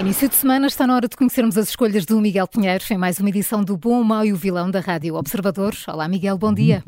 Início de semana está na hora de conhecermos as escolhas do Miguel Pinheiro em mais uma edição do Bom, o Mau e o Vilão da Rádio Observador. Olá, Miguel, bom dia.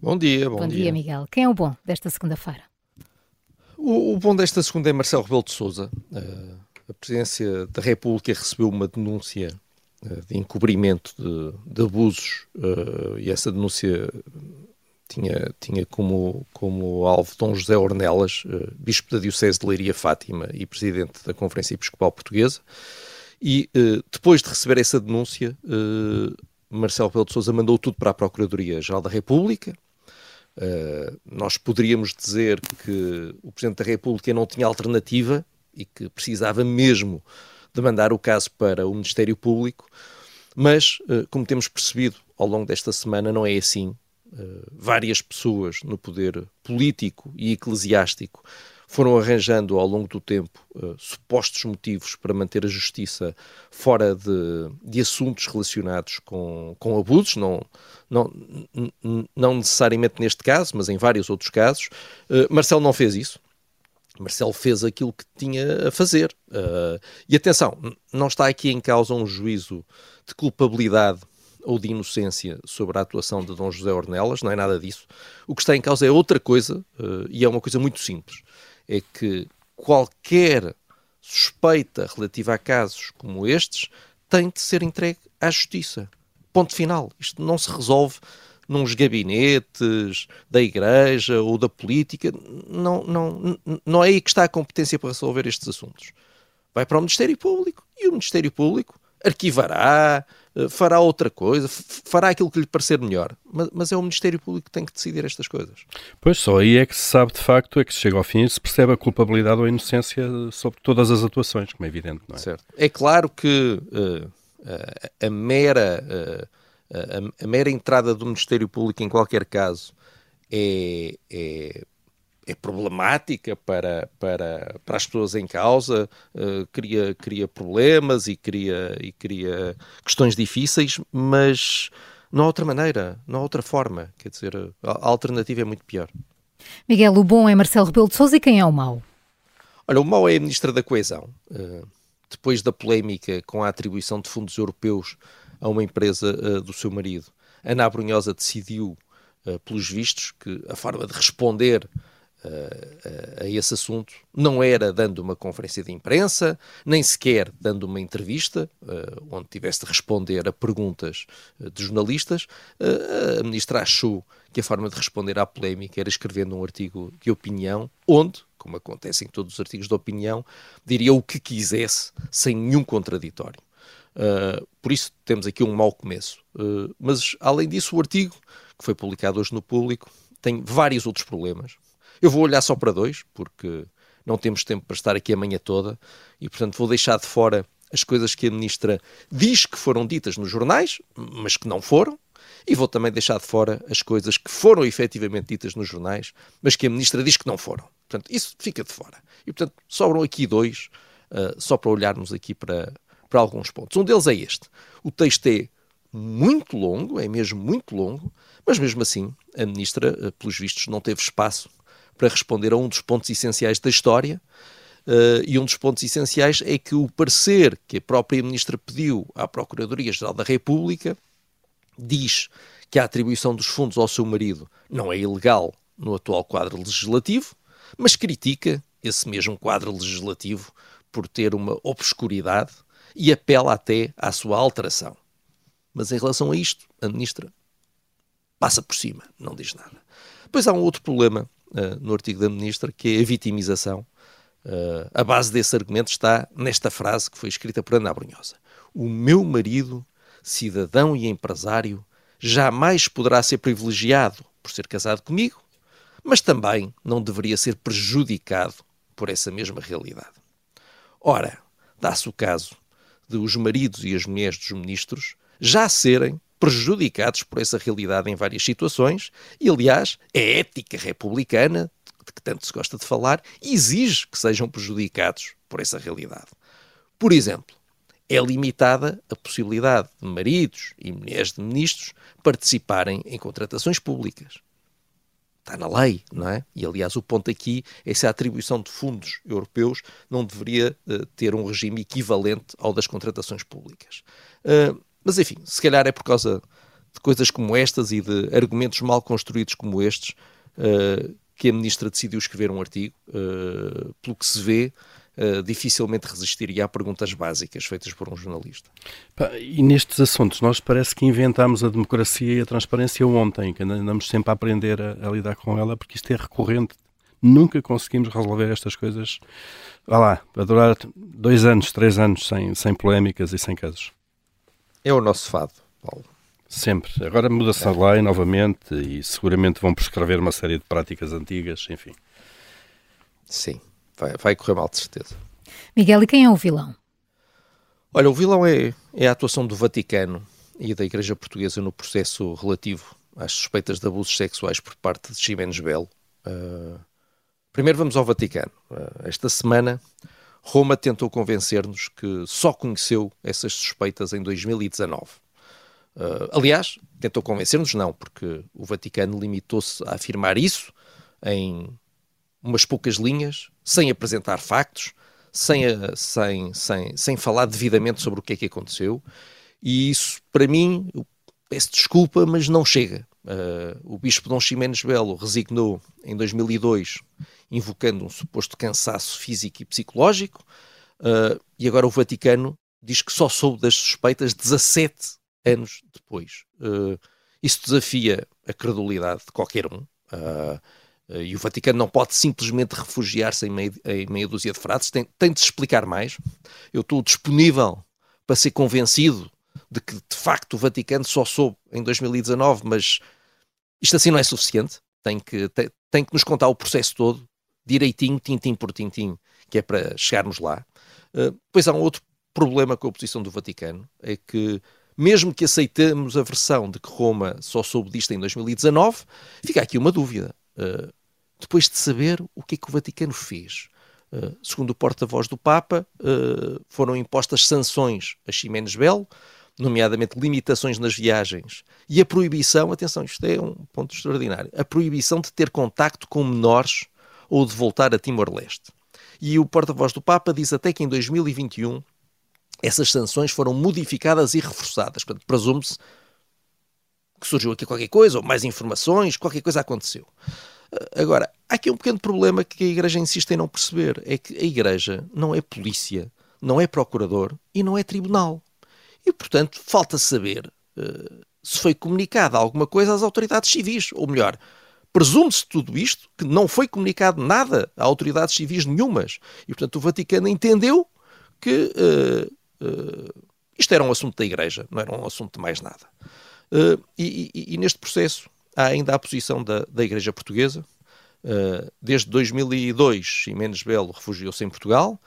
Bom dia, bom, bom dia. dia. Miguel. Quem é o bom desta segunda-feira? O, o, bom desta segunda é Marcelo Rebelo de Sousa. Uh, a Presidência da República recebeu uma denúncia uh, de encobrimento de, de abusos uh, e essa denúncia tinha, tinha como, como alvo Dom José Ornelas, uh, bispo da Diocese de Leiria Fátima e presidente da Conferência Episcopal Portuguesa. E uh, depois de receber essa denúncia, uh, Marcelo Pelo de Sousa mandou tudo para a Procuradoria-Geral da República. nós poderíamos dizer que o Presidente da República não tinha alternativa e que precisava mesmo de mandar o caso para o Ministério Público, mas, como temos percebido ao longo desta semana, não é assim eh, várias pessoas no poder político e eclesiástico foram arranjando ao longo do tempo uh, supostos motivos para manter a justiça fora de, de assuntos relacionados com, com abusos, não, não, não necessariamente neste caso, mas em vários outros casos. Uh, Marcelo não fez isso. Marcelo fez aquilo que tinha a fazer. Uh, e atenção, não está aqui em causa um juízo de culpabilidade ou de inocência sobre a atuação de Dom José Ornelas, não é nada disso. O que está em causa é outra coisa, uh, e é uma coisa muito simples: é que qualquer suspeita relativa a casos como estes tem de ser entregue à justiça. Ponto final. Isto não se resolve nos gabinetes da igreja ou da política. Não, não, não é aí que está a competência para resolver estes assuntos. Vai para o Ministério Público e o Ministério Público arquivará, eh, fará outra coisa, fará aquilo que lhe parecer melhor. Mas, mas, é o Ministério Público que tem que decidir estas coisas. Pois, só aí é que se sabe de facto, é que se chega ao fim e se percebe a culpabilidade ou a inocência sobre todas as atuações, como é evidente, não é? Certo. É claro que uh, a, a, mera, uh, a, a, mera entrada do Ministério Público em qualquer caso é, é é problemática para, para, para as pessoas em causa, uh, cria, cria problemas e cria, e cria questões difíceis, mas não há outra maneira, não há outra forma. Quer dizer, a, alternativa é muito pior. Miguel, o bom é Marcelo Rebelo de Sousa e quem é o mau? Olha, o mau é a Ministra da Coesão. Uh, depois da polémica com a atribuição de fundos europeus a uma empresa uh, do seu marido, Ana Brunhosa decidiu, pelos vistos, que a forma de responder a, esse assunto não era dando uma conferência de imprensa, nem sequer dando uma entrevista, uh, onde tivesse de responder a perguntas uh, de jornalistas. Uh, a ministra achou que a forma de responder à polémica era escrevendo um artigo de opinião, onde, como acontece em todos os artigos de opinião, diria o que quisesse, sem nenhum contraditório. Por isso temos aqui um mau começo. Mas, além disso, o artigo, que foi publicado hoje no público, tem vários outros problemas. Eu vou olhar só para dois, porque não temos tempo para estar aqui a manhã toda e, portanto, vou deixar de fora as coisas que a ministra diz que foram ditas nos jornais, mas que não foram, e vou também deixar de fora as coisas que foram efetivamente ditas nos jornais, mas que a ministra diz que não foram. Portanto, isso fica de fora. E, portanto, sobram aqui dois, uh, só para olharmos aqui para, para alguns pontos. Um deles é este. O texto é muito longo, é mesmo muito longo, mas mesmo assim a ministra, uh, pelos vistos, não teve espaço para responder a um dos pontos essenciais da história. Uh, e um dos pontos essenciais é que o parecer que a própria Ministra pediu à Procuradoria-Geral da República diz que a atribuição dos fundos ao seu marido não é ilegal no atual quadro legislativo, mas critica esse mesmo quadro legislativo por ter uma obscuridade e apela até à sua alteração. Mas em relação a isto, a Ministra passa por cima, não diz nada. Depois há um outro problema uh, no artigo da Ministra, que é a vitimização. Uh, a base desse argumento está nesta frase que foi escrita por Ana Brunhosa. O meu marido, cidadão e empresário, jamais poderá ser privilegiado por ser casado comigo, mas também não deveria ser prejudicado por essa mesma realidade. Ora, dá-se o caso de os maridos e as mulheres dos ministros já serem prejudicados por essa realidade em várias situações, e aliás, a ética republicana, de que tanto se gosta de falar, exige que sejam prejudicados por essa realidade. Por exemplo, é limitada a possibilidade de maridos e mulheres de ministros participarem em contratações públicas. Está na lei, não é? E aliás, o ponto aqui é se a atribuição de fundos europeus não deveria uh, ter um regime equivalente ao das contratações públicas. Uh, mas enfim, se calhar é por causa de coisas como estas e de argumentos mal construídos como estes uh, que a ministra decidiu escrever um artigo. pelo que se vê, uh, dificilmente resistiria a perguntas básicas feitas por um jornalista. E nestes assuntos, nós parece que inventámos a democracia e a transparência ontem, que andamos sempre a aprender a, a lidar com ela, porque isto é recorrente. Nunca conseguimos resolver estas coisas, vá lá, a durar dois anos, três anos sem, sem polémicas e sem casos. É o nosso fado, Paulo. Sempre. Agora muda-se a lei novamente e seguramente vão prescrever uma série de práticas antigas, enfim. Sim vai, vai correr mal, de certeza. Miguel, e quem é o vilão? Olha, o vilão é, é a atuação do Vaticano e da Igreja Portuguesa no processo relativo às suspeitas de abusos sexuais por parte de Ximenes Belo. Uh, primeiro vamos ao Vaticano. Uh, esta semana, Roma tentou convencer-nos que só conheceu essas suspeitas em 2019. Uh, aliás, tentou convencer-nos não, porque o Vaticano limitou-se a afirmar isso em umas poucas linhas, sem apresentar factos, sem, sem, sem, sem falar devidamente sobre o que é que aconteceu. E isso, para mim, peço desculpa, mas não chega. Uh, o bispo Dom Ximenes Belo resignou em 2002, invocando um suposto cansaço físico e psicológico, uh, e agora o Vaticano diz que só soube das suspeitas 17 anos depois. Uh, isso desafia a credulidade de qualquer um. Uh, e o Vaticano não pode simplesmente refugiar-se em, em meia dúzia de frases, tem, tem de se explicar mais. Eu estou disponível para ser convencido de que, de facto, o Vaticano só soube em 2019, mas isto assim não é suficiente. Tem que, tem, tem que nos contar o processo todo, direitinho, tintim por tintim, que é para chegarmos lá. Uh, pois há um outro problema com a posição do Vaticano, é que mesmo que aceitemos a versão de que Roma só soube disto em 2019, fica aqui uma dúvida. Uh, depois de saber o que é que o Vaticano fez. Uh, segundo o porta-voz do Papa, foram impostas sanções a Ximenes Belo, nomeadamente limitações nas viagens e a proibição, atenção, isto é um ponto extraordinário, a proibição de ter contacto com menores ou de voltar a Timor-Leste. E o porta-voz do Papa diz até que em 2021 essas sanções foram modificadas e reforçadas. Portanto, presume-se que surgiu aqui qualquer coisa, ou mais informações, qualquer coisa aconteceu. Agora, há aqui um pequeno problema que a Igreja insiste em não perceber: é que a Igreja não é polícia, não é procurador e não é tribunal. E, portanto, falta saber uh, se foi comunicada alguma coisa às autoridades civis, ou melhor, presume-se tudo isto, que não foi comunicado nada a autoridades civis nenhumas. E, portanto, o Vaticano entendeu que uh, uh, isto era um assunto da Igreja, não era um assunto de mais nada. Uh, e, e, e, neste processo há ainda a posição da, da Igreja Portuguesa. Desde 2002, Ximenes Belo refugiou-se em Portugal.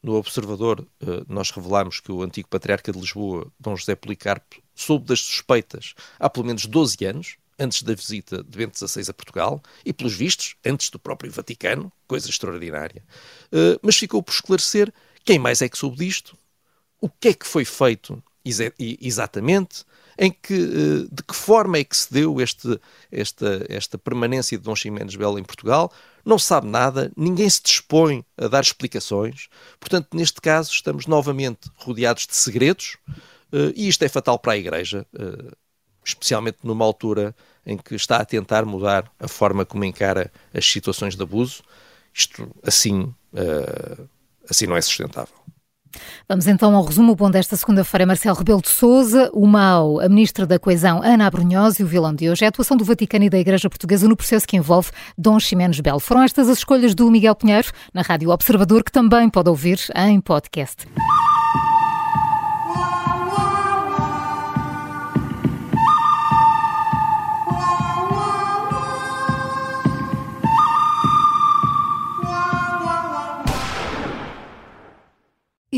No Observador, nós revelamos que o antigo patriarca de Lisboa, Dom José Policarpo, soube das suspeitas há pelo menos 12 anos, antes da visita de Bento XVI a Portugal, e pelos vistos, antes do próprio Vaticano, coisa extraordinária. mas ficou por esclarecer quem mais é que soube disto, o que é que foi feito exatamente, em que, eh, de que forma é que se deu este, esta, esta permanência de Dom Ximenes Belo em Portugal, não sabe nada, ninguém se dispõe a dar explicações, portanto, neste caso, estamos novamente rodeados de segredos, eh, e isto é fatal para a Igreja, eh, especialmente numa altura em que está a tentar mudar a forma como encara as situações de abuso. Isto assim, assim não é sustentável. Vamos então ao resumo bom desta segunda-feira. Marcelo Rebelo de Souza, o mau, a ministra da Coesão, Ana Abrunhosa e o vilão de hoje é a atuação do Vaticano e da Igreja Portuguesa no processo que envolve Dom Ximenes Belo. Foram estas as escolhas do Miguel Pinheiro, na Rádio Observador, que também pode ouvir em podcast.